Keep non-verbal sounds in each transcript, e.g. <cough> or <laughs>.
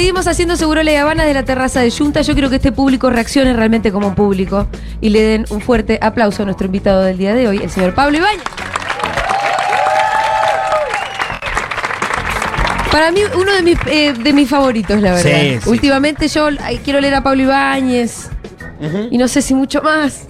Seguimos haciendo Seguro La Habana de la terraza de Junta. Yo quiero que este público reaccione realmente como un público y le den un fuerte aplauso a nuestro invitado del día de hoy, el señor Pablo Ibáñez. Para mí, uno de mis, eh, de mis favoritos, la verdad. Sí, sí. Últimamente yo ay, quiero leer a Pablo Ibáñez y no sé si mucho más,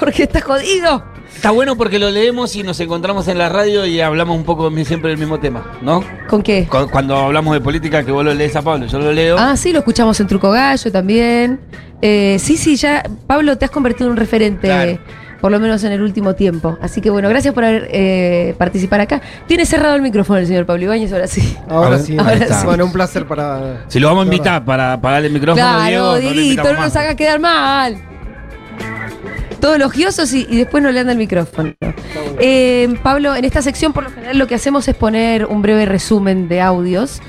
porque está jodido. Está bueno porque lo leemos y nos encontramos en la radio y hablamos un poco siempre del mismo tema, ¿no? ¿Con qué? Cu- Cuando hablamos de política, que vos lo lees a Pablo, yo lo leo. Ah, sí, lo escuchamos en Truco Gallo también. Eh, sí, sí, ya, Pablo, te has convertido en un referente, Claro. por lo menos en el último tiempo. Así que bueno, gracias por haber, eh, participar acá. Tiene cerrado el micrófono el señor Pablo Ibáñez, ahora sí. Ahora sí, ahora está. sí. Bueno, un placer para. Si lo vamos a invitar para pagarle el micrófono, Claro, Diego, no lo Dieguito, invitamos no nos más. haga quedar mal. Todos elogiosos y, y después no le anda el micrófono. Eh, Pablo, en esta sección por lo general lo que hacemos es poner un breve resumen de audios.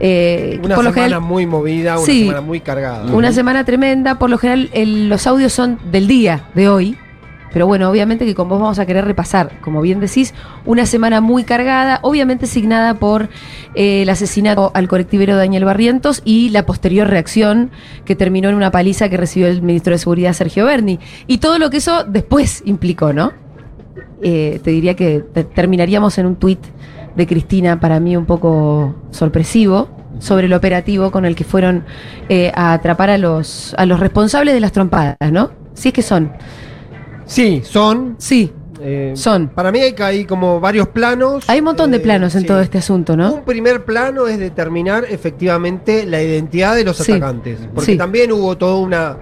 Eh, Una por lo semana general, muy movida, una Sí. semana muy cargada. Una semana tremenda. Por lo general, el- los audios son del día de hoy. Pero bueno, obviamente que con vos vamos a querer repasar, como bien decís, una semana muy cargada, obviamente signada por eh, el asesinato al colectivero Daniel Barrientos y la posterior reacción que terminó en una paliza que recibió el ministro de Seguridad Sergio Berni. Y todo lo que eso después implicó, ¿no? Eh, te diría que te- terminaríamos en un tuit de Cristina, para mí un poco sorpresivo, sobre el operativo con el que fueron eh, a atrapar a los, a los responsables de las trompadas, ¿no? Si es que son. Sí, son. Sí, eh, son. Para mí hay, que- hay como varios planos. Hay un montón de eh, planos en sí. todo este asunto, ¿no? Un primer plano es determinar efectivamente la identidad de los Sí. atacantes. Porque Sí. también hubo toda una,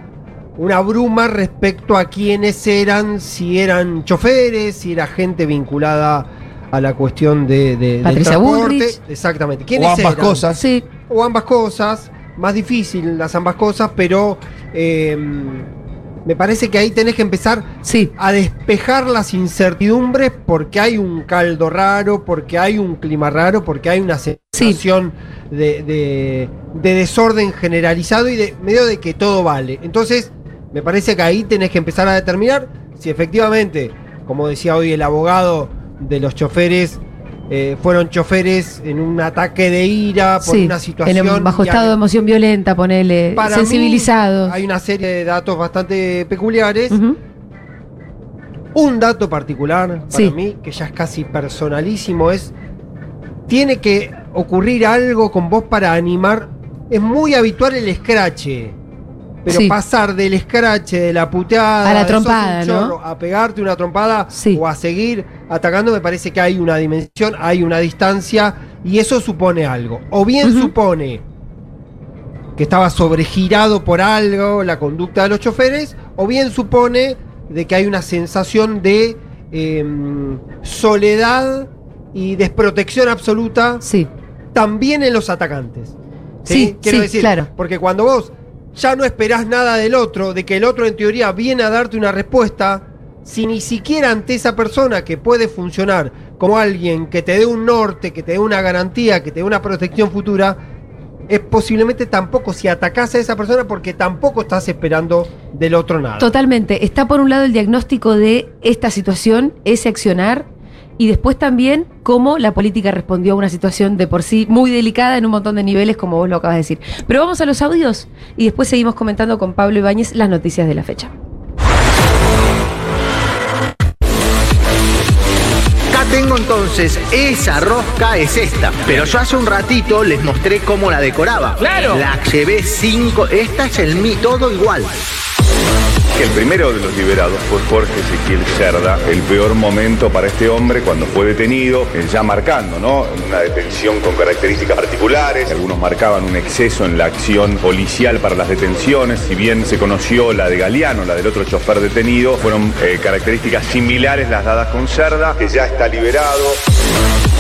una bruma respecto a quiénes eran, si eran choferes, si era gente vinculada a la cuestión de, de- del Patricia transporte. Bullrich. Exactamente. O ¿Quiénes ambas eran? cosas. Sí, O ambas cosas. Más difícil las ambas cosas, pero eh, me parece que ahí tenés que empezar sí. a despejar las incertidumbres porque hay un caldo raro, porque hay un clima raro, porque hay una sensación de, de- de desorden generalizado y de medio de que todo vale. Entonces, me parece que ahí tenés que empezar a determinar si efectivamente, como decía hoy el abogado de los choferes, eh, fueron choferes en un ataque de ira por sí. una situación. En un- bajo estado de emoción violenta, ponele, para mí, sensibilizados. hay una serie de datos bastante peculiares. Un dato particular para Sí. mí, que ya es casi personalísimo, es. Tiene que ocurrir algo con vos para animar. Es muy habitual el escrache. Pero Sí. pasar del escrache, de la puteada, A la trompada, ¿no? chorro, a pegarte una trompada Sí. o a seguir atacando, me parece que hay una dimensión, hay una distancia, y eso supone algo. O bien supone que estaba sobregirado por algo la conducta de los choferes, o bien supone de que hay una sensación de em, soledad y desprotección absoluta Sí, también en los atacantes. Sí, sí, claro. Porque cuando vos ya no esperás nada del otro, de que el otro en teoría viene a darte una respuesta, si ni siquiera ante esa persona que puede funcionar como alguien que te dé un norte, que te dé una garantía, que te dé una protección futura, es posiblemente tampoco si atacás a esa persona porque tampoco estás esperando del otro nada. totalmente. Está por un lado el diagnóstico de esta situación, ese accionar, y después también cómo la política respondió a una situación de por sí muy delicada en un montón de niveles, como vos lo acabas de decir. Pero vamos a los audios y después seguimos comentando con Pablo Ibáñez las noticias de la fecha. Acá tengo entonces, esa rosca es esta. Pero yo hace un ratito les mostré cómo la decoraba. ¡Claro! La llevé cinco, esta es el mi, todo igual. El primero de los liberados fue Jorge Ezequiel Cerda. El peor momento para este hombre cuando fue detenido, eh, ya marcando, ¿no? Una detención con características particulares. Algunos marcaban un exceso en la acción policial para las detenciones. Si bien se conoció la de Galeano, la del otro chofer detenido, fueron eh, características similares las dadas con Cerda, que ya está liberado.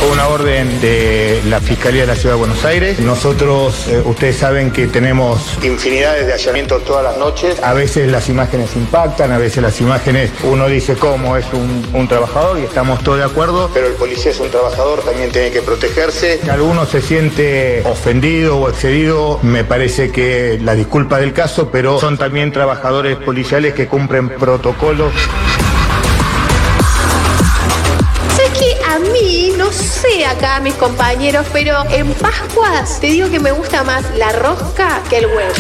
Fue una orden de la Fiscalía de la Ciudad de Buenos Aires. Nosotros, eh, ustedes saben que tenemos infinidades de allanamientos todas las noches. A veces las imágenes impactan, a veces las imágenes uno dice cómo es un, un trabajador y estamos todos de acuerdo, pero el policía es un trabajador, también tiene que protegerse. Si alguno se siente ofendido o excedido, me parece que la disculpa del caso, pero son también trabajadores policiales que cumplen protocolos. No sé acá mis compañeros, pero en Pascuas te digo que me gusta más la rosca que el huevo.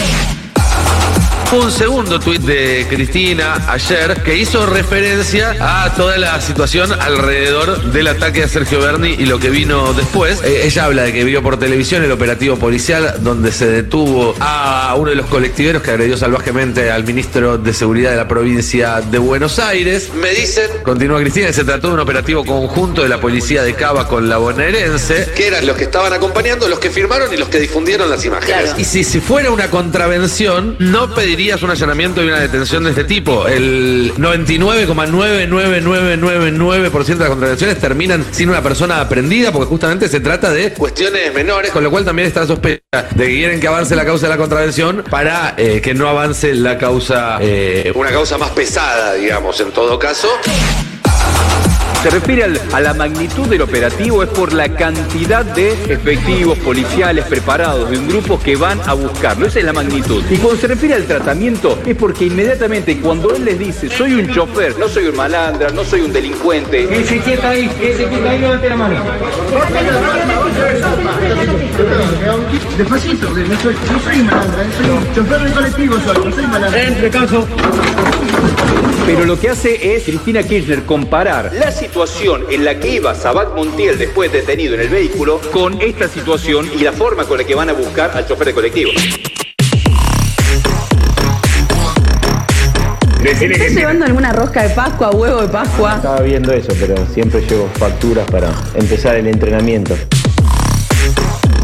Un segundo tuit de Cristina ayer que hizo referencia a toda la situación alrededor del ataque a Sergio Berni y lo que vino después. Eh, ella habla de que vio por televisión el operativo policial donde se detuvo a uno de los colectiveros que agredió salvajemente al ministro de Seguridad de la provincia de Buenos Aires. Me dicen, continúa Cristina, que se trató de un operativo conjunto de la policía de Cava con la bonaerense, que eran los que estaban acompañando, los que firmaron y los que difundieron las imágenes. Claro. Y si, si fuera una contravención, no un allanamiento y una detención de este tipo. El 99,99999% de las contravenciones terminan sin una persona aprendida porque justamente se trata de cuestiones menores, con lo cual también está sospecha de que quieren que avance la causa de la contravención para eh, que no avance la causa, eh, una causa más pesada, digamos, en todo caso. Se refiere al- a la magnitud del operativo, es por la cantidad de efectivos policiales preparados de un grupo que van a buscarlo. Esa es la magnitud. Y cuando se refiere al tratamiento, es porque inmediatamente cuando él les dice, soy un chofer, no soy un malandra, no soy un delincuente. Ese quieta ahí, ese quieta ahí, levante la mano. Despacito, no soy, no soy malandra, soy un chofer de colectivo, soy, no soy malandra. Entre caso. Pero lo que hace es Cristina Kirchner comparar la situación en la que iba Sabat Montiel después detenido en el vehículo con esta situación y la forma con la que van a buscar al chofer de colectivo. ¿Estás llevando alguna rosca de Pascua, huevo de Pascua? Estaba viendo eso, pero siempre llevo facturas para empezar el entrenamiento.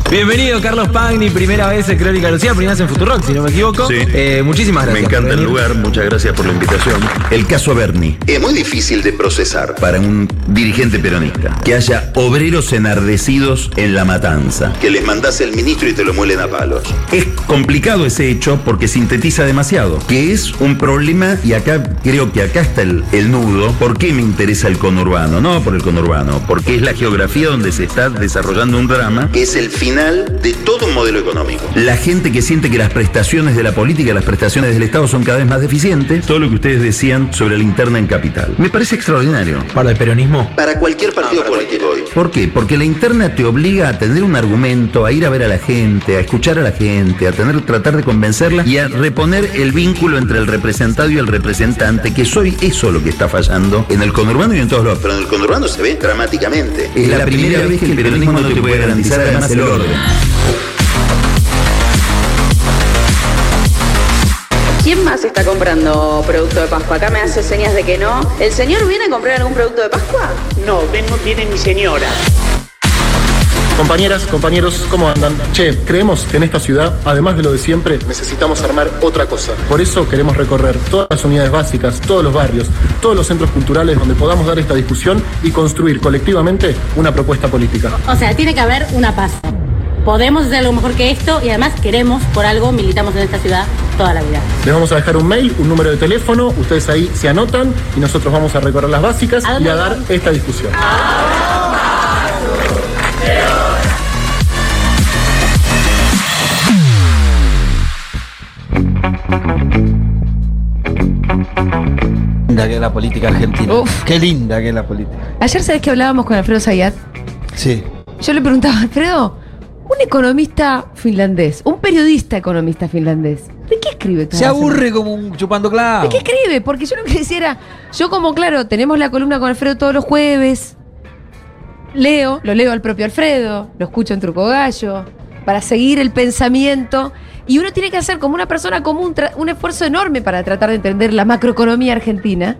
Bienvenido Carlos Pagni, primera vez en Crónica Lucía, primera vez en Futurock, si no me equivoco. Sí. Eh, muchísimas Me gracias. encanta por el lugar, muchas gracias por la invitación. El caso Berni. Es muy difícil de procesar para un dirigente peronista. Que haya obreros enardecidos en la matanza. Que les mandase el ministro y te lo muelen a palos. Es complicado ese hecho porque sintetiza demasiado. Que es un problema, y acá creo que acá está el, el nudo. ¿Por qué me interesa el conurbano? No por el conurbano, porque es la geografía donde se está desarrollando un drama. Que es el final de todo un modelo económico. La gente que siente que las prestaciones de la política, las prestaciones del Estado son cada vez más deficientes. Todo lo que ustedes decían sobre la interna en capital. Me parece extraordinario. ¿Para el peronismo? Para cualquier partido político hoy. ¿Por qué? Porque la interna te obliga a tener un argumento, a ir a ver a la gente, a escuchar a la gente, a tener, tratar de convencerla y a reponer el vínculo entre el representado y el representante, que soy eso lo que está fallando en el conurbano y en todos los. Pero en el conurbano se ve dramáticamente. Es la primera vez que el peronismo no te puede garantizar además el orden. ¿Quién más está comprando producto de Pascua? Acá me hace señas de que no. ¿El señor viene a comprar algún producto de Pascua? No, vengo, viene mi señora. Compañeras, compañeros, ¿cómo andan? Che, creemos que en esta ciudad, además de lo de siempre, necesitamos armar otra cosa. Por eso queremos recorrer todas las unidades básicas, todos los barrios, todos los centros culturales donde podamos dar esta discusión y construir colectivamente una propuesta política. O sea, tiene que haber una paz. Podemos hacer algo mejor que esto y además queremos, por algo, militamos en esta ciudad toda la vida. Les vamos a dejar un mail, un número de teléfono, ustedes ahí se anotan y nosotros vamos a recorrer las básicas ¿A y a dar esta discusión. linda que es la política argentina. Qué linda que es la política. Ayer sabes que hablábamos con Alfredo Zayat. Sí. Yo le preguntaba, Alfredo, un economista finlandés, un periodista economista finlandés, ¿de qué escribe Se aburre como un chupando clavo. ¿De qué escribe? Porque yo lo que quisiera, yo como claro, tenemos la columna con Alfredo todos los jueves, leo, lo leo al propio Alfredo, lo escucho en Truco Gallo, para seguir el pensamiento. Y uno tiene que hacer como una persona común un esfuerzo enorme para tratar de entender la macroeconomía argentina.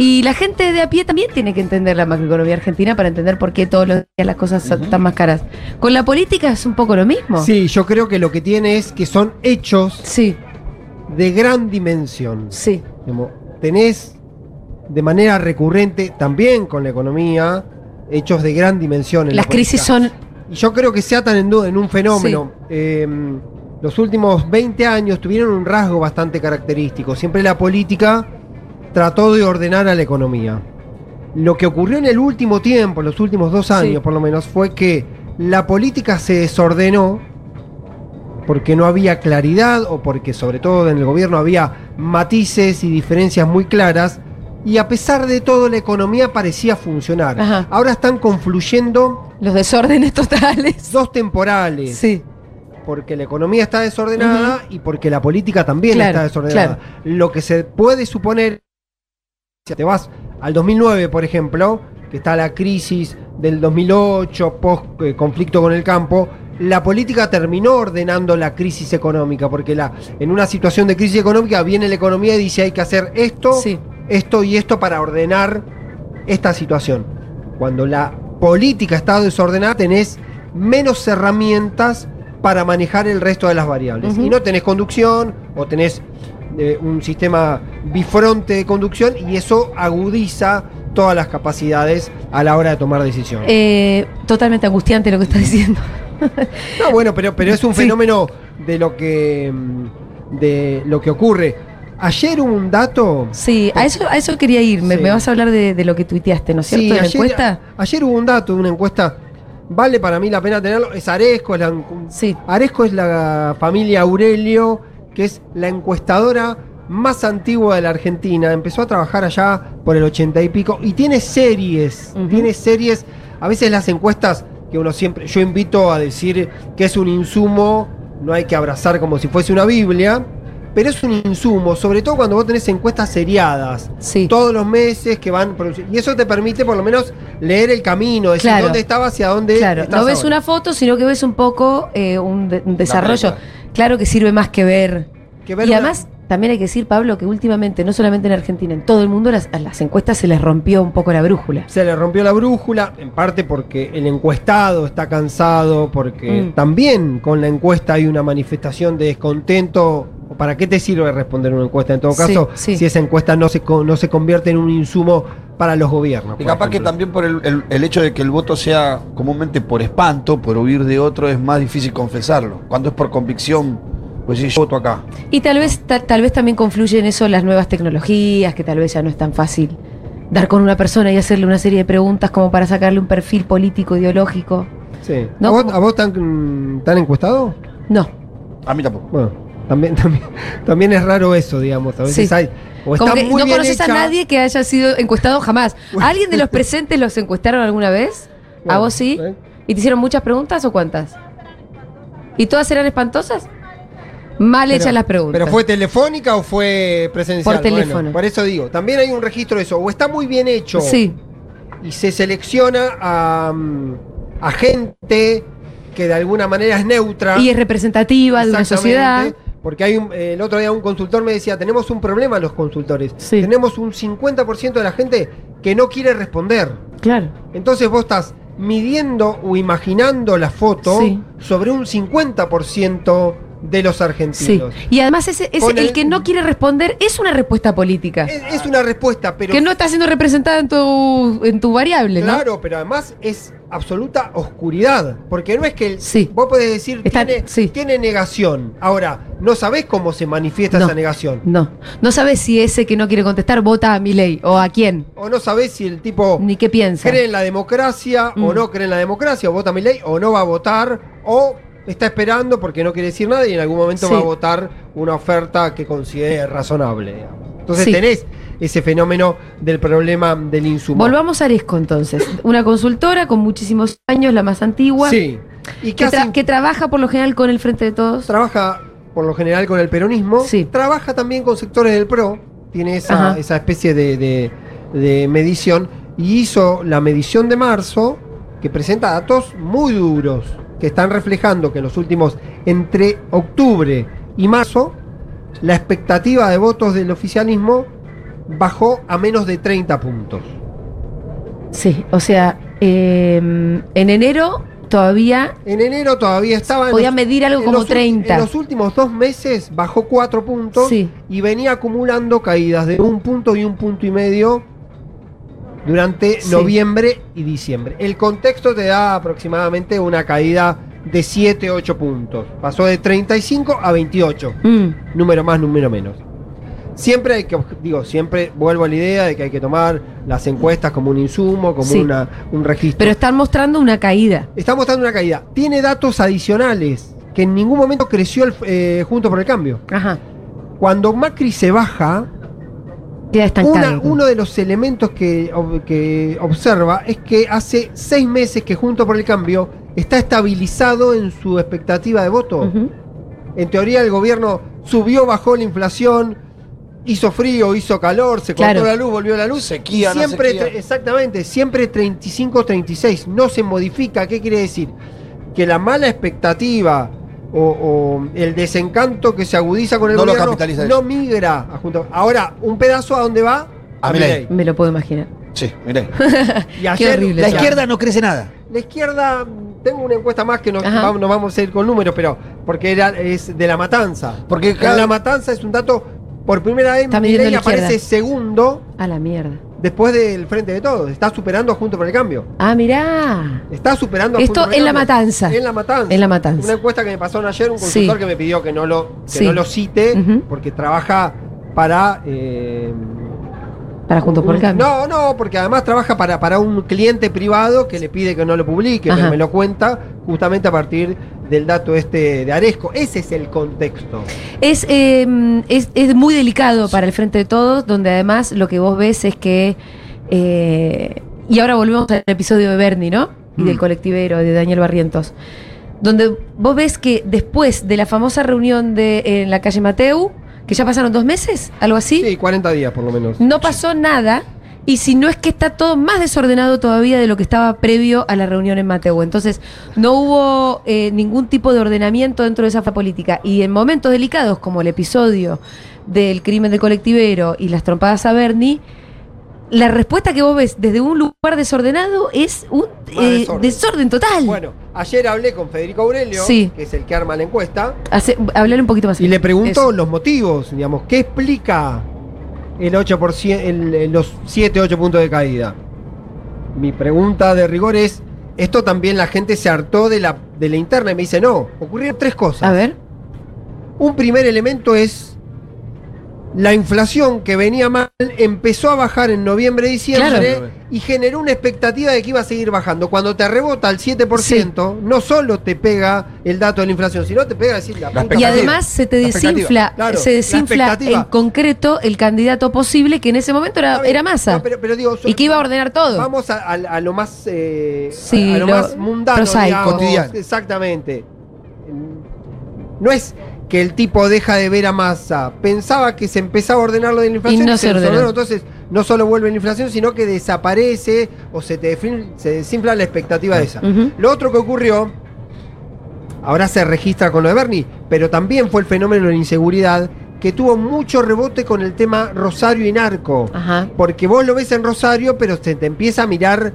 Y la gente de a pie también tiene que entender la macroeconomía argentina para entender por qué todos los días las cosas son tan más caras. Con la política es un poco lo mismo. Sí, yo creo que lo que tiene es que son hechos sí. de gran dimensión. Sí. tenés de manera recurrente, también con la economía, hechos de gran dimensión. En Las la crisis son. Y yo creo que se atan en, un fenómeno. Eh, los últimos 20 años tuvieron un rasgo bastante característico. Siempre la política trató de ordenar a la economía. Lo que ocurrió en el último tiempo, en los últimos dos años Sí. por lo menos, fue que la política se desordenó porque no había claridad o porque sobre todo en el gobierno había matices y diferencias muy claras y a pesar de todo la economía parecía funcionar. Ajá. Ahora están confluyendo Los desórdenes totales. <laughs> dos temporales. Sí. Porque la economía está desordenada y porque la política también Claro, está desordenada. Lo que se puede suponer, si te vas al 2009, por ejemplo, que está la crisis del 2008, post eh, con el campo, la política terminó ordenando la crisis económica, porque la, en una situación de crisis económica viene la economía y dice hay que hacer esto, esto y esto para ordenar esta situación. Cuando la política está desordenada, tenés menos herramientas para manejar el resto de las variables. Y no tenés conducción o tenés eh, un sistema bifronte de conducción y eso agudiza todas las capacidades a la hora de tomar decisiones. Eh, totalmente angustiante lo que estás diciendo. <laughs> No, bueno, pero, pero es un Sí. fenómeno de lo que mm, de lo que ocurre. Ayer hubo un dato. Sí, a eso, a eso quería ir. Me, Sí. me vas a hablar de, de lo que tuiteaste, ¿no es cierto? Sí, de la ayer, encuesta. ayer hubo un dato de una encuesta. Vale para mí la pena tenerlo. Es Aresco. Es la, Aresco es la familia Aurelio, que es la encuestadora más antigua de la Argentina. Empezó a trabajar allá por el ochenta y pico. Y tiene series. Tiene series. A veces las encuestas que uno siempre. Yo invito a decir que es un insumo. No hay que abrazar como si fuese una Biblia. Pero es un insumo, sobre todo cuando vos tenés encuestas seriadas. Todos los meses que van. Y eso te permite por lo menos leer el camino, decir Claro. dónde estaba, hacia dónde Claro, estás no ves ahora. una foto, sino que ves un poco eh, un, de- un desarrollo. Claro que sirve más que ver. Que ver y una- además, también hay que decir, Pablo, que últimamente, no solamente en Argentina, en todo el mundo, las, a las encuestas se les rompió un poco la brújula. Se le rompió la brújula, en parte porque el encuestado está cansado, porque Mm. también con la encuesta hay una manifestación de descontento. ¿O ¿Para qué te sirve responder una encuesta? En todo caso, sí. si esa encuesta no se, no se convierte en un insumo para los gobiernos. Y capaz que también por el, el- el hecho de que el voto sea comúnmente por espanto, por huir de otro, es más difícil confesarlo. Cuando es por convicción, pues sí, yo voto acá. Y tal vez, ta- tal vez también confluyen en eso las nuevas tecnologías, que tal vez ya no es tan fácil dar con una persona y hacerle una serie de preguntas como para sacarle un perfil político, ideológico. Sí. No, ¿A vos, a vos tan, tan encuestado? No. A mí tampoco. Bueno, también, <laughs> también, también es raro eso, digamos. A veces Sí. hay. O Como está que muy no conoces a nadie que haya sido encuestado jamás. ¿A alguien de los presentes los encuestaron alguna vez? ¿A vos sí? ¿eh? ¿Y te hicieron muchas preguntas o cuántas? ¿Y todas eran espantosas? Mal Pero- hechas las preguntas. ¿Pero fue telefónica o fue presencial? Por teléfono. Bueno, por eso digo, también hay un registro de eso. O está muy bien hecho. Sí. Y se selecciona a, mm, a gente que de alguna manera es neutra. Y es representativa de una sociedad. Porque hay un- eh, el otro día un consultor me decía, tenemos un problema los consultores. Tenemos un 50% de la gente que no quiere responder. Claro. Entonces vos estás midiendo o imaginando la foto Sí. sobre un 50% de los Sí. argentinos. Y además ese, el, el- que no quiere responder es una respuesta política. Es, es una respuesta, pero... que no está siendo representada en tu, en tu variable, ¿no? Claro, pero además es absoluta oscuridad. Porque no es que el- vos podés decir tiene, tiene negación. Ahora, no sabés cómo se manifiesta No. esa negación. No. No sabes si ese que no quiere contestar vota a mi ley o a quién. O no sabés si el tipo Ni qué piensa. cree en la democracia o Mm. no cree en la democracia, o vota a mi ley, o no va a votar, o está esperando porque no quiere decir nada y en algún momento Sí. va a votar una oferta que considere razonable. digamos. Entonces Sí. tenés ese fenómeno del problema del insumo. Volvamos a Aresco entonces. Una consultora con muchísimos años, la más antigua. Sí. ¿Y que, tra- que trabaja por lo general con el Frente de Todos. Trabaja por lo general con el peronismo. Trabaja también con sectores del PRO. Tiene esa, esa especie de, de- de medición. Y hizo la medición de marzo, que presenta datos muy duros, que están reflejando que en los últimos, entre octubre y marzo, la expectativa de votos del oficialismo bajó a menos de 30 puntos. Sí, o sea, eh, en enero todavía En enero todavía estaba. en podía los- medir algo en como los ulti- 30. En los últimos dos meses bajó cuatro puntos Sí. y venía acumulando caídas de un punto y un punto y medio durante Sí. noviembre y diciembre. El contexto te da aproximadamente una caída de 7, 8 puntos. Pasó de 35 a 28. Mm. Número más, número menos. Siempre hay que, digo, siempre vuelvo a la idea de que hay que tomar las encuestas como un insumo, como Sí. una, un registro. Pero están mostrando una caída. Está mostrando una caída. Tiene datos adicionales que en ningún momento creció el, eh, junto por el cambio. Ajá. Cuando Macri se baja. Una- uno de los elementos que, ob- que observa es que hace seis meses que junto por el cambio está estabilizado en su expectativa de voto. En teoría el gobierno subió, bajó la inflación, hizo frío, hizo calor, se cortó Claro. la luz, volvió la luz. Sequía, no siempre, sequía. tre- exactamente, siempre 35-36, no se modifica. ¿Qué quiere decir? Que la mala expectativa o, o el desencanto que se agudiza con el No gobierno no migra a junto. Ahora, un pedazo a dónde va? A Milei. Me lo puedo imaginar. Sí, miré. <laughs> Y ayer, horrible La izquierda no crece nada. la izquierda, tengo una encuesta más que nos vamos, nos vamos a ir con números, pero porque era, es de la matanza. Porque cada- la matanza es un dato, por primera vez Milei aparece segundo A la mierda. Después del Frente de Todos. Está superando Junto por el Cambio. Ah, mirá. Está superando a Esto Junto por el en La. Matanza. En la matanza. En La Matanza. Una encuesta que me pasaron ayer, un Sí. consultor que me pidió que no lo, que Sí. no lo cite, porque trabaja para. eh, Para Juntos por el Cambio. No, no, porque además trabaja para, para un cliente privado que le pide que no lo publique, pero me lo cuenta justamente a partir del dato este de Aresco. Ese es el contexto. Es, eh, es, es muy delicado para el Frente de Todos, donde además lo que vos ves es que. eh, y ahora volvemos al episodio de Bernie, ¿no? Y del colectivero, de Daniel Barrientos. Donde vos ves que después de la famosa reunión de, en la calle Mateu, que ya pasaron dos meses, algo así, Sí, 40 días por lo menos. no pasó nada. Y si no es que está todo más desordenado todavía de lo que estaba previo a la reunión en Mateu. Entonces, no hubo eh, ningún tipo de ordenamiento dentro de esa política. Y en momentos delicados, como el episodio del crimen de colectivero y las trompadas a Bernie, la respuesta que vos ves desde un lugar desordenado es un eh, desorden. desorden. total. Bueno, ayer hablé con Federico Aurelio, Sí. que es el que arma la encuesta, Hace- hablar un poquito más. y le pregunto Eso. los motivos, digamos, ¿qué explica el 8%, el- los 7-8 puntos de caída? Mi pregunta de rigor es, esto también la gente se hartó de la, de la interna y me dice, no, ocurrieron tres cosas. A ver. Un primer elemento es la inflación que venía mal empezó a bajar en noviembre diciembre Claro. y generó una expectativa de que iba a seguir bajando. Cuando te rebota al 7%, no solo te pega el dato de la inflación, sino te pega decir la, puta Y además se te La desinfla, Claro, se la desinfla expectativa. en concreto el candidato posible que en ese momento era, era masa. no, pero- pero digo, y que iba a ordenar todo. Vamos a, a- a lo más eh, Sí, a, a lo, lo más mundano, digamos, Cotidiano. Exactamente. No es que el tipo deja de ver a masa. Pensaba que se empezaba a ordenar lo de la inflación no se ordenó. desordenó. Entonces, no solo vuelve la inflación, sino que desaparece o se, te se desinfla la expectativa de esa. Ujú. Lo otro que ocurrió, ahora se registra con lo de Bernie, pero también fue el fenómeno de la inseguridad que tuvo mucho rebote con el tema Rosario y Narco. Ajá. Porque vos lo ves en Rosario, pero se te empieza a mirar.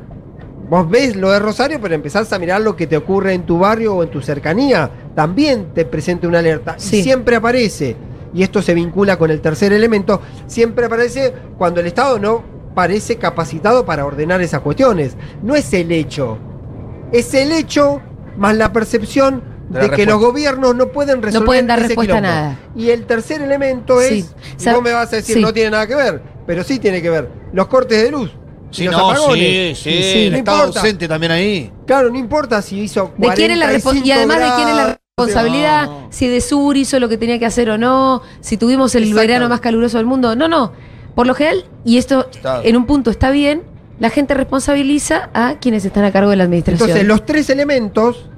Vos ves lo de Rosario, pero empezás a mirar lo que te ocurre en tu barrio o en tu cercanía. También te presenta una alerta. Sí. Y siempre aparece, y esto se vincula con el tercer elemento, siempre aparece cuando el Estado no parece capacitado para ordenar esas cuestiones. No es el hecho. Es el hecho más la percepción De de, la que los gobiernos no pueden resolver pueden dar ese respuesta a nada. Y el tercer elemento Sí. es, Sab- vos me vas a decir, sí. no tiene nada que ver, pero sí tiene que ver. Los cortes de luz. y Sí, los no, apagones. sí, sí, el no Estado importa. ausente también ahí. Claro, no importa si hizo ¿De quién es la respon- 45 y además de quién es la. Responsabilidad, No. si de Sur hizo lo que tenía que hacer o no, si tuvimos el verano más caluroso del mundo. No, no. Por lo general, y esto Está. en un punto está bien, la gente responsabiliza a quienes están a cargo de la administración. Entonces, los tres elementos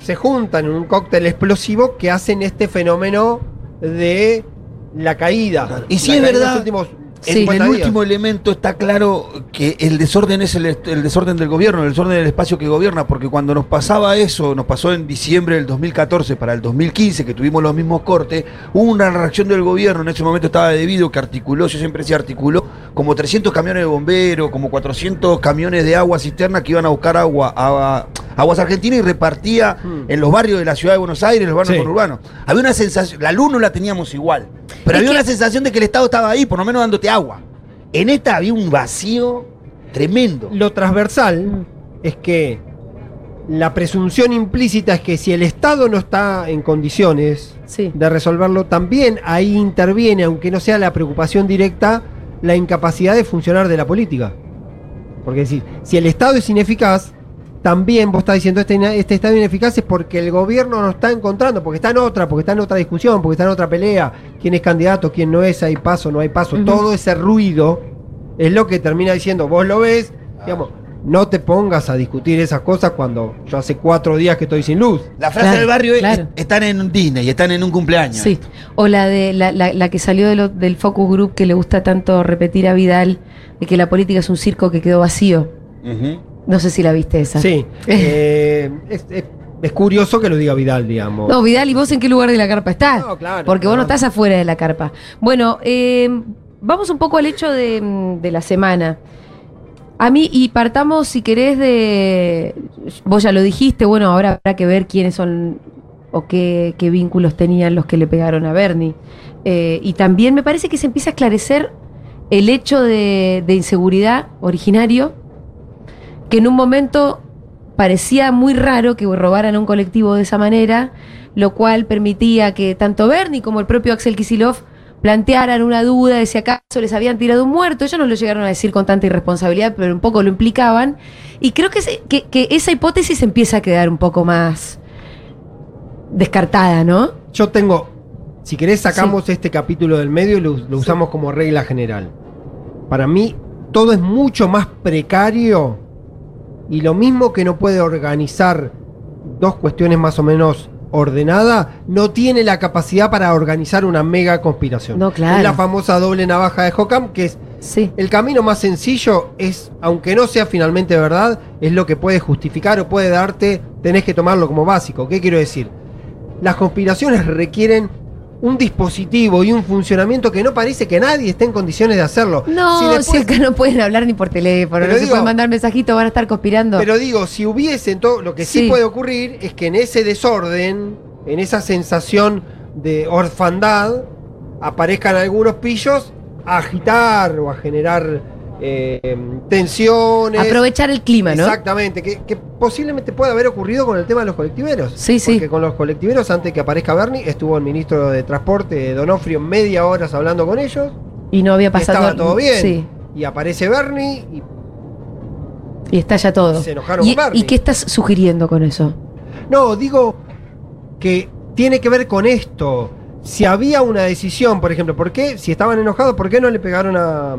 se juntan en un cóctel explosivo que hacen este fenómeno de la caída. Y si La es verdad, los últimos Sí. 50 en el último elemento está claro que el desorden es el desorden del gobierno, el desorden del espacio que gobierna, porque cuando nos pasaba eso, nos pasó en diciembre del 2014 para el 2015, que tuvimos los mismos cortes, hubo una reacción del gobierno, en ese momento estaba debido, que articuló, yo siempre decía articuló, como 300 camiones de bomberos, como 400 camiones de agua cisterna que iban a buscar agua a, Aguas Argentina y repartía Hmm. en los barrios de la ciudad de Buenos Aires, en los barrios Sí. conurbanos. Había una sensación, la luz no la teníamos igual, pero Es había que- una sensación de que el Estado estaba ahí, por lo menos dándote agua. En esta había un vacío tremendo. Lo transversal es que la presunción implícita es que si el Estado no está en condiciones de resolverlo, también ahí interviene, aunque no sea la preocupación directa, la incapacidad de funcionar de la política. Porque decir, si el Estado es ineficaz, también vos estás diciendo este, este Estado ineficaz es porque el gobierno no está encontrando, porque está en otra, porque está en otra discusión, porque está en otra pelea, quién es candidato, quién no es, hay paso, no hay paso. Todo ese ruido es lo que termina diciendo, vos lo ves, digamos, no te pongas a discutir esas cosas cuando yo hace cuatro días que estoy sin luz. La frase Claro, del barrio es, claro. están en un Disney, están en un cumpleaños. Sí. O la de la, la- la que salió de lo- del focus group que le gusta tanto repetir a Vidal, de que la política es un circo que quedó vacío. No sé si la viste esa. Sí. <laughs> eh, es, es- es curioso que lo diga Vidal, digamos. No, Vidal, ¿y vos en qué lugar de la carpa estás? No, claro, Porque vos no estás afuera de la carpa. Bueno, eh, vamos un poco al hecho de, de la semana. A mí, y partamos, si querés, de. Vos ya lo dijiste, bueno, ahora habrá que ver quiénes son o qué, qué vínculos tenían los que le pegaron a Bernie. Eh, y también me parece que se empieza a esclarecer el hecho de, de inseguridad originario, que en un momento parecía muy raro que robaran a un colectivo de esa manera, lo cual permitía que tanto Bernie como el propio Axel Kisilov plantearan una duda de si acaso les habían tirado un muerto. Ellos no lo llegaron a decir con tanta irresponsabilidad, pero un poco lo implicaban. Y creo que, se- que, que esa hipótesis empieza a quedar un poco más descartada, ¿no? Yo tengo, si querés sacamos este capítulo del medio y lo, lo usamos como regla general. Para mí todo es mucho más precario y lo mismo que no puede organizar dos cuestiones más o menos ordenadas, no tiene la capacidad para organizar una mega conspiración. No, claro. Es la famosa doble navaja de Hockham, que es el camino más sencillo, es, aunque no sea finalmente verdad, es lo que puede justificar o puede darte, tenés que tomarlo como básico. ¿Qué quiero decir? las conspiraciones requieren un dispositivo y un funcionamiento que no parece que nadie esté en condiciones de hacerlo. No, Si si, después- acá no pueden hablar ni por teléfono, no se pueden mandar mensajitos, van a estar conspirando. Pero digo, si hubiesen todo, lo que sí, Sí. puede ocurrir es que en ese desorden, en esa sensación de orfandad, aparezcan algunos pillos a agitar o a generar eh, tensiones. Aprovechar el clima, ¿no? Exactamente, que, que posiblemente pueda haber ocurrido con el tema de los colectiveros. Sí, sí. Porque con los colectiveros, antes que aparezca Bernie, estuvo el ministro de Transporte, Donofrio, media hora hablando con ellos. Y no había pasado. Estaba todo bien. Sí. Y aparece Bernie y Y está ya todo. Se enojaron ¿Y, con Bernie. ¿Y qué estás sugiriendo con eso? No, digo que tiene que ver con esto. Si había una decisión, por ejemplo, ¿por qué? Si estaban enojados, ¿por qué no le pegaron a,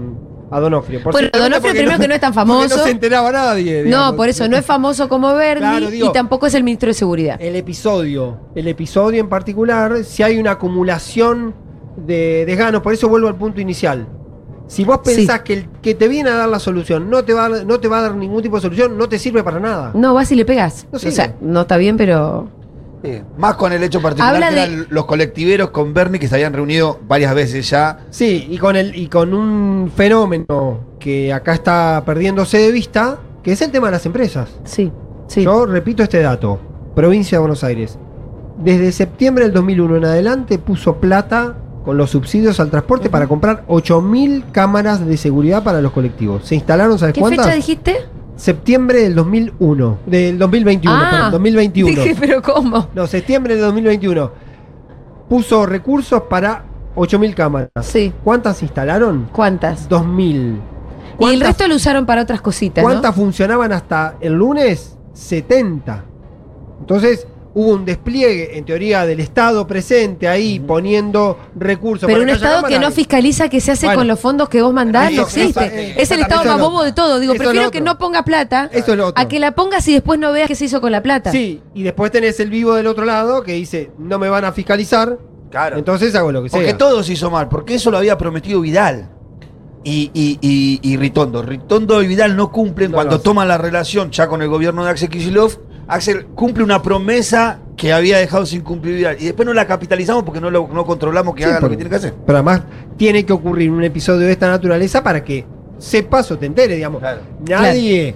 a Donofrio? Por Bueno, Donofrio primero que no es tan famoso. No se enteraba nadie. digamos. No, por eso no es famoso como Claro, digo- y tampoco es el ministro de Seguridad. El episodio, el episodio en particular, si hay una acumulación de desganos, por eso vuelvo al punto inicial. Si vos pensás que el que te viene a dar la solución no te va a, no te va a dar ningún tipo de solución, no te sirve para nada. No, vas y le pegas. No o sea, no está bien, pero. Sí, Más con el hecho particular Habla que de- eran los colectiveros con Bernie que se habían reunido varias veces ya. Sí, y con el y con un fenómeno que acá está perdiéndose de vista, que es el tema de las empresas. Sí, sí. Yo repito este dato. Provincia de Buenos Aires. Desde septiembre del 2001 en adelante puso plata con los subsidios al transporte para comprar 8.000 cámaras de seguridad para los colectivos. ¿Se instalaron, sabes ¿Qué cuántas? fecha dijiste? Septiembre del 2001. Del 2021, Ah, perdón, 2021. Dije, pero ¿cómo? No, septiembre del 2021. Puso recursos para 8.000 cámaras. Sí. ¿Cuántas instalaron? ¿Cuántas? 2.000. Y el resto lo usaron para otras cositas. ¿no? ¿Cuántas funcionaban hasta el lunes? 70. Entonces hubo un despliegue, en teoría, del Estado presente ahí, poniendo recursos. Pero para un Estado que no fiscaliza qué se hace Bueno. con los fondos que vos mandás no existe. eso- eh, es el Estado más bobo de todo. Digo, prefiero que no ponga plata Eso es lo otro. a que la pongas y después no veas qué se hizo con la plata. Sí, y después tenés el vivo del otro lado que dice, no me van a fiscalizar. Claro. Entonces hago lo que sea. Porque todo se hizo mal, porque eso lo había prometido Vidal. Y, y, y, y Ritondo. Ritondo y Vidal no cumplen No cuando toman la relación ya con el gobierno de Axel Kicillof. Axel cumple una promesa que había dejado sin cumplir. Y después no la capitalizamos porque no, lo, no controlamos que Sí, haga lo que tiene que hacer. Pero además tiene que ocurrir un episodio de esta naturaleza para que sepas o te enteres, digamos. Nadie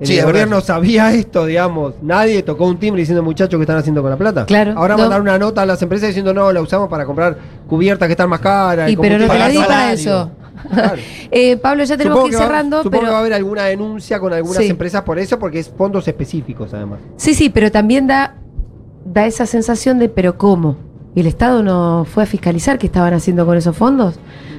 en Sí, el es gobierno sabía esto, digamos. Nadie tocó un timbre diciendo, muchachos, ¿qué están haciendo con la plata? Claro, Ahora no. mandar una nota a las empresas diciendo, no, la usamos para comprar cubiertas que están más caras. Y pero no te la di para más <laughs> Eh, Pablo, ya tenemos Supongo que ir va- cerrando, supongo pero que va a haber alguna denuncia con algunas Sí. empresas por eso, porque es fondos específicos además. sí, sí, pero también da, da esa sensación de, pero ¿cómo? ¿Y el Estado no fue a fiscalizar qué estaban haciendo con esos fondos?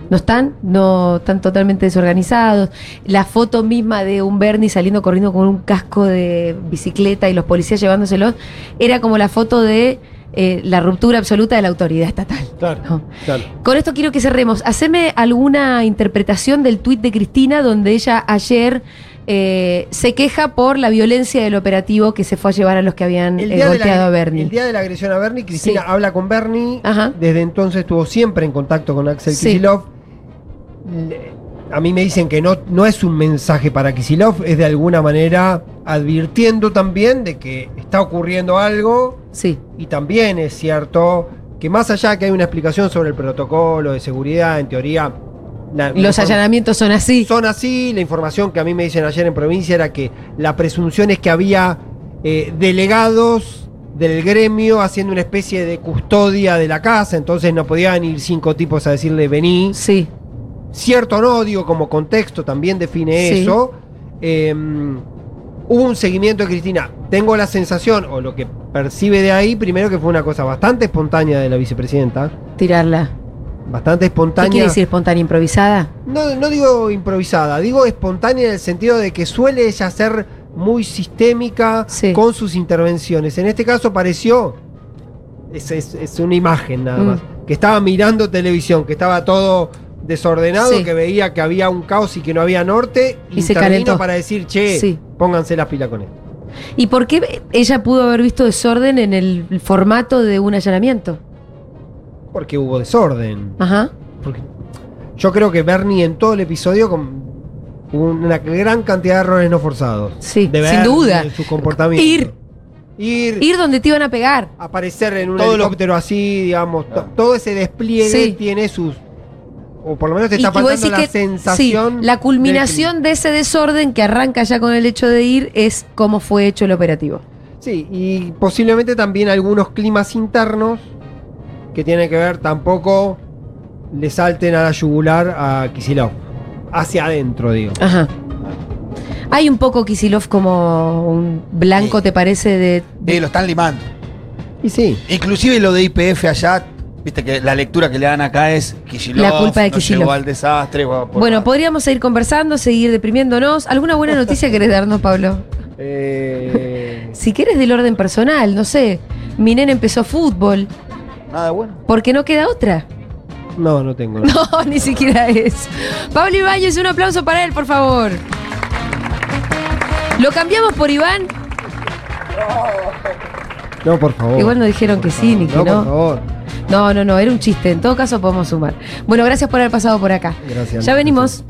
¿No están? ¿No están totalmente desorganizados? La foto misma de un Bernie saliendo corriendo con un casco de bicicleta y los policías llevándoselos, era como la foto de eh, la ruptura absoluta de la autoridad estatal. Claro, No. claro. Con esto quiero que cerremos. Haceme alguna interpretación del tuit de Cristina donde ella ayer eh, se queja por la violencia del operativo que se fue a llevar a los que habían El eh, golpeado la, a Bernie. el día de la agresión a Bernie, Cristina Sí. habla con Bernie. Ajá. Desde entonces estuvo siempre en contacto con Axel Sí. Kicillof. Le- A mí me dicen que no, no es un mensaje para Kicillof, es de alguna manera advirtiendo también de que está ocurriendo algo. Sí. Y también es cierto que más allá que hay una explicación sobre el protocolo de seguridad, en teoría. la- Los la- allanamientos son así. son así. La información que a mí me dicen ayer en provincia era que la presunción es que había eh, delegados del gremio haciendo una especie de custodia de la casa, entonces no podían ir cinco tipos a decirle vení. Sí. Cierto o no, digo, como contexto también define Sí. eso. Eh, hubo un seguimiento de Cristina. Tengo la sensación, o lo que percibe de ahí, primero que fue una cosa bastante espontánea de la vicepresidenta. Tirarla. Bastante ¿Qué espontánea. quiere decir espontánea improvisada? No, no digo improvisada, digo espontánea en el sentido de que suele ella ser muy sistémica con sus intervenciones. En este caso pareció, es, es- es una imagen nada Mm. más, que estaba mirando televisión, que estaba todo desordenado, Sí. que veía que había un caos y que no había norte, Y se calentó. para decir, che, Sí. pónganse las pilas con esto. ¿Y por qué ella pudo haber visto desorden en el formato de un allanamiento? Porque hubo desorden. Ajá. Porque yo creo que Bernie en todo el episodio con una gran cantidad de errores no forzados. Sí, de sin duda. En su comportamiento. Ir. Ir. Ir donde te iban a pegar. Aparecer en un Todo lo- helicóptero así, digamos. to- Todo ese despliegue Sí. tiene sus. O por lo menos te está decís la que, sensación. sí, la culminación de ese desorden que arranca ya con el hecho de ir es cómo fue hecho el operativo. Sí, y posiblemente también algunos climas internos que tienen que ver tampoco le salten a la yugular a Kisilov. Hacia adentro, digo. Ajá. Hay un poco Kisilov como un blanco, ¿te parece? De, de- Sí, lo están limando. Y sí. Inclusive lo de IPF allá, viste que la lectura que le dan acá es Kicillof, La culpa de Kicillof. llevó al desastre. Bueno, podríamos seguir conversando, seguir deprimiéndonos. ¿Alguna buena noticia <laughs> querés darnos, Pablo? Eh, Si quieres del orden personal, no sé. Mi nene empezó fútbol. Nada bueno. ¿Por qué no queda otra? no, no tengo. <laughs> No, ni siquiera es. Pablo Ibáñez, un aplauso para él, por favor. ¿Lo cambiamos por Iván? No, por favor. Igual nos dijeron que sí, ni que No, no. por favor. No, no, no, era un chiste. En todo caso podemos sumar. Bueno, gracias por haber pasado por acá. Gracias. Ya venimos.